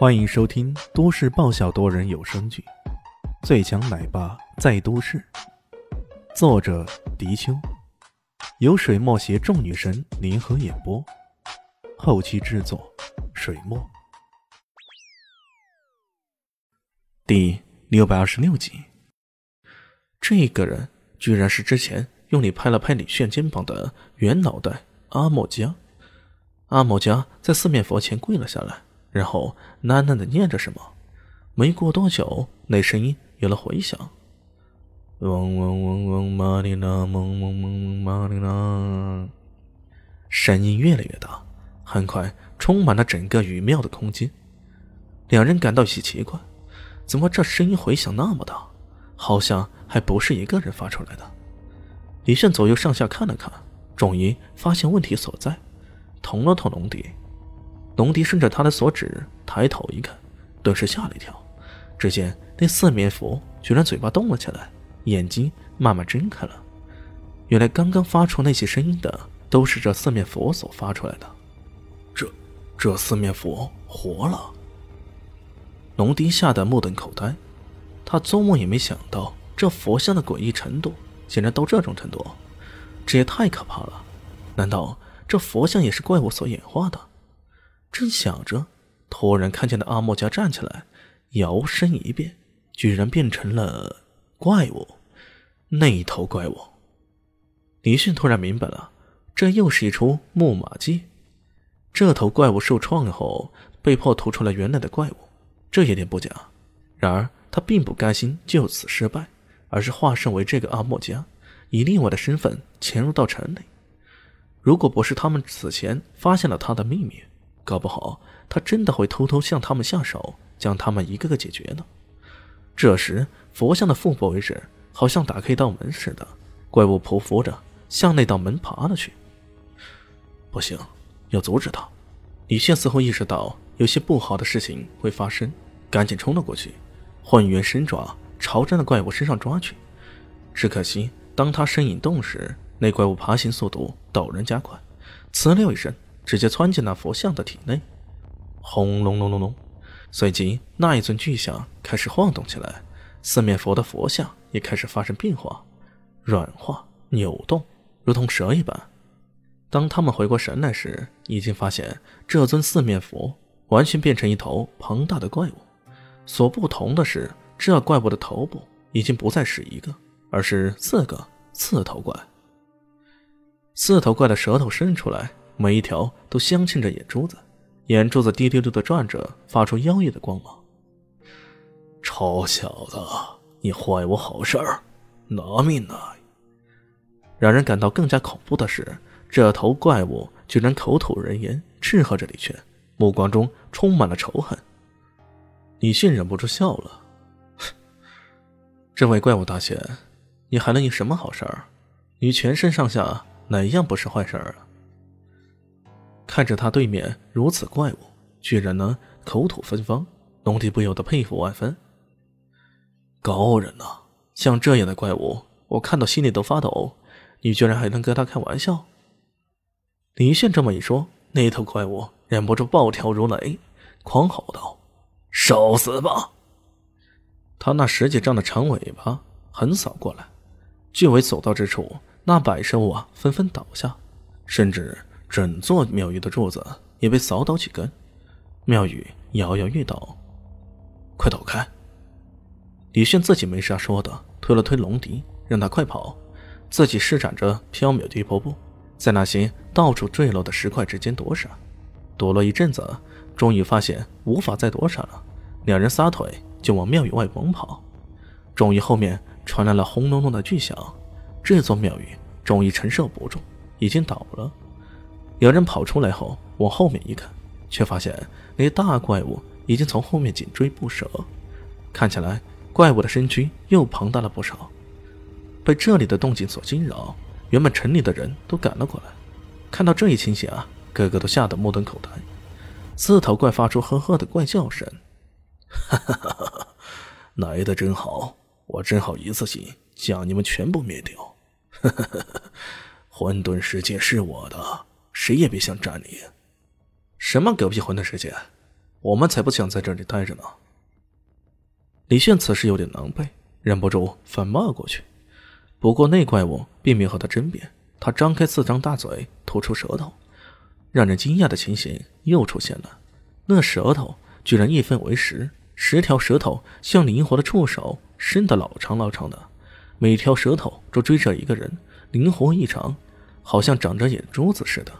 欢迎收听都市爆笑多人有声剧《最强奶爸在都市》，作者：迪秋，由水墨携众女神联合演播，后期制作：水墨。第六百二十六集，这个人居然是之前用力拍了拍李炫肩膀的圆脑袋阿莫加。阿莫加在四面佛前跪了下来。然后喃喃的念着什么，没过多久，那声音有了回响。嗡嗡嗡嗡，玛丽娜，嗡嗡嗡嗡，玛丽娜。声音越来越大，很快充满了整个雨庙的空间。两人感到有些奇怪，怎么这声音回响那么大，好像还不是一个人发出来的？李炫左右上下看了看，终于发现问题所在，捅了捅龙迪。龙迪顺着他的所指抬头一看，顿时吓了一跳。只见那四面佛居然嘴巴动了起来，眼睛慢慢睁开了。原来刚刚发出那些声音的都是这四面佛所发出来的。这这四面佛活了！龙迪吓得目瞪口呆，他做梦也没想到这佛像的诡异程度竟然到这种程度，这也太可怕了！难道这佛像也是怪物所演化的？正想着，突然看见那阿莫加站起来，摇身一变，居然变成了怪物。那一头怪物，李迅突然明白了，这又是一出木马计。这头怪物受创后，被迫吐出了原来的怪物，这一点不假。然而他并不甘心就此失败，而是化身为这个阿莫加，以另外的身份潜入到城内。如果不是他们此前发现了他的秘密，搞不好他真的会偷偷向他们下手，将他们一个个解决呢。这时，佛像的腹部位置好像打开一道门似的，怪物匍匐着向那道门爬了去。不行，要阻止他。李现似乎意识到有些不好的事情会发生，赶紧冲了过去，混元神爪朝着那怪物身上抓去。只可惜，当他身影动时，那怪物爬行速度陡然加快，呲溜一声。直接窜进那佛像的体内，轰隆隆隆隆，随即那一尊巨像开始晃动起来，四面佛的佛像也开始发生变化，软化、扭动，如同蛇一般。当他们回过神来时，已经发现这尊四面佛完全变成一头庞大的怪物。所不同的是，这怪物的头部已经不再是一个，而是四个刺头怪。四头怪的舌头伸出来。每一条都镶嵌着眼珠子，眼珠子滴溜溜的转着，发出妖异的光芒。臭小子，你坏我好事儿，拿命来！让人感到更加恐怖的是，这头怪物居然口吐人言，斥喝着李炫，目光中充满了仇恨。李迅忍不住笑了：“ 这位怪物大仙，你还能有什么好事儿？你全身上下哪样不是坏事儿啊？”看着他对面如此怪物，居然能口吐芬芳，龙帝不由得佩服万分。高人呐，像这样的怪物，我看到心里都发抖。你居然还能跟他开玩笑？李炫这么一说，那头怪物忍不住暴跳如雷，狂吼道：“受死吧！”他那十几丈的长尾巴横扫过来，巨尾所到之处，那百兽啊纷纷倒下，甚至。整座庙宇的柱子也被扫倒几根，庙宇摇摇欲倒。快躲开！李炫自己没啥说的，推了推龙迪，让他快跑，自己施展着飘渺地破步，在那些到处坠落的石块之间躲闪。躲了一阵子，终于发现无法再躲闪了，两人撒腿就往庙宇外猛跑。终于后面传来了轰隆隆的巨响，这座庙宇终于承受不住，已经倒了。有人跑出来后，往后面一看，却发现那大怪物已经从后面紧追不舍。看起来，怪物的身躯又庞大了不少。被这里的动静所惊扰，原本城里的人都赶了过来。看到这一情形啊，个个都吓得目瞪口呆。四头怪发出呵呵的怪叫声：“哈哈哈哈来的真好，我正好一次性将你们全部灭掉。哈哈哈哈混沌世界是我的。”谁也别想占你！什么狗屁混沌世界！我们才不想在这里待着呢。李炫此时有点狼狈，忍不住反骂过去。不过那怪物并没有和他争辩，他张开四张大嘴，吐出舌头。让人惊讶的情形又出现了，那舌头居然一分为十，十条舌头像灵活的触手，伸得老长老长的，每条舌头都追着一个人，灵活异常，好像长着眼珠子似的。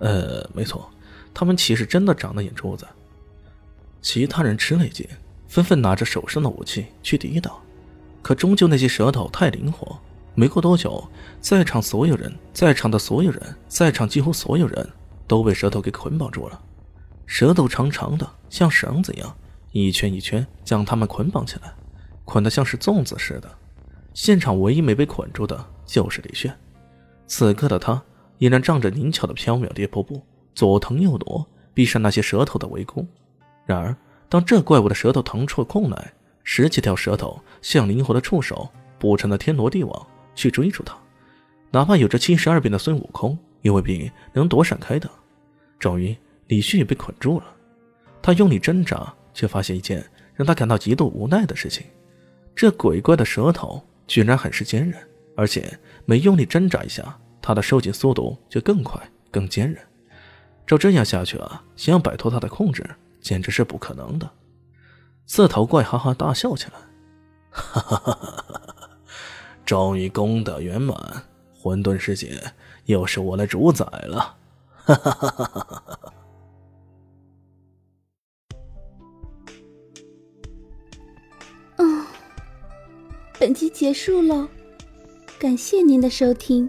呃，没错，他们其实真的长了眼珠子。其他人吃了一惊，纷纷拿着手上的武器去抵挡，可终究那些舌头太灵活，没过多久，在场所有人，在场的所有人，在场几乎所有人。都被舌头给捆绑住了，舌头长长的，像绳子一样，一圈一圈将他们捆绑起来，捆得像是粽子似的。现场唯一没被捆住的就是李炫，此刻的他依然仗着灵巧的飘渺跌破步，左腾右挪，避上那些舌头的围攻。然而，当这怪物的舌头腾出了空来，十几条舌头像灵活的触手，布成了天罗地网去追逐他，哪怕有着七十二变的孙悟空，也未必能躲闪开的。终于，李旭被捆住了。他用力挣扎，却发现一件让他感到极度无奈的事情：这鬼怪的舌头居然很是坚韧，而且每用力挣扎一下，他的收紧速度就更快、更坚韧。照这样下去啊，想要摆脱他的控制，简直是不可能的。刺头怪哈哈大笑起来：“哈哈哈哈哈！终于功德圆满，混沌世界又是我来主宰了。”哈哈哈哈哈哈！嗯，本集结束喽，感谢您的收听。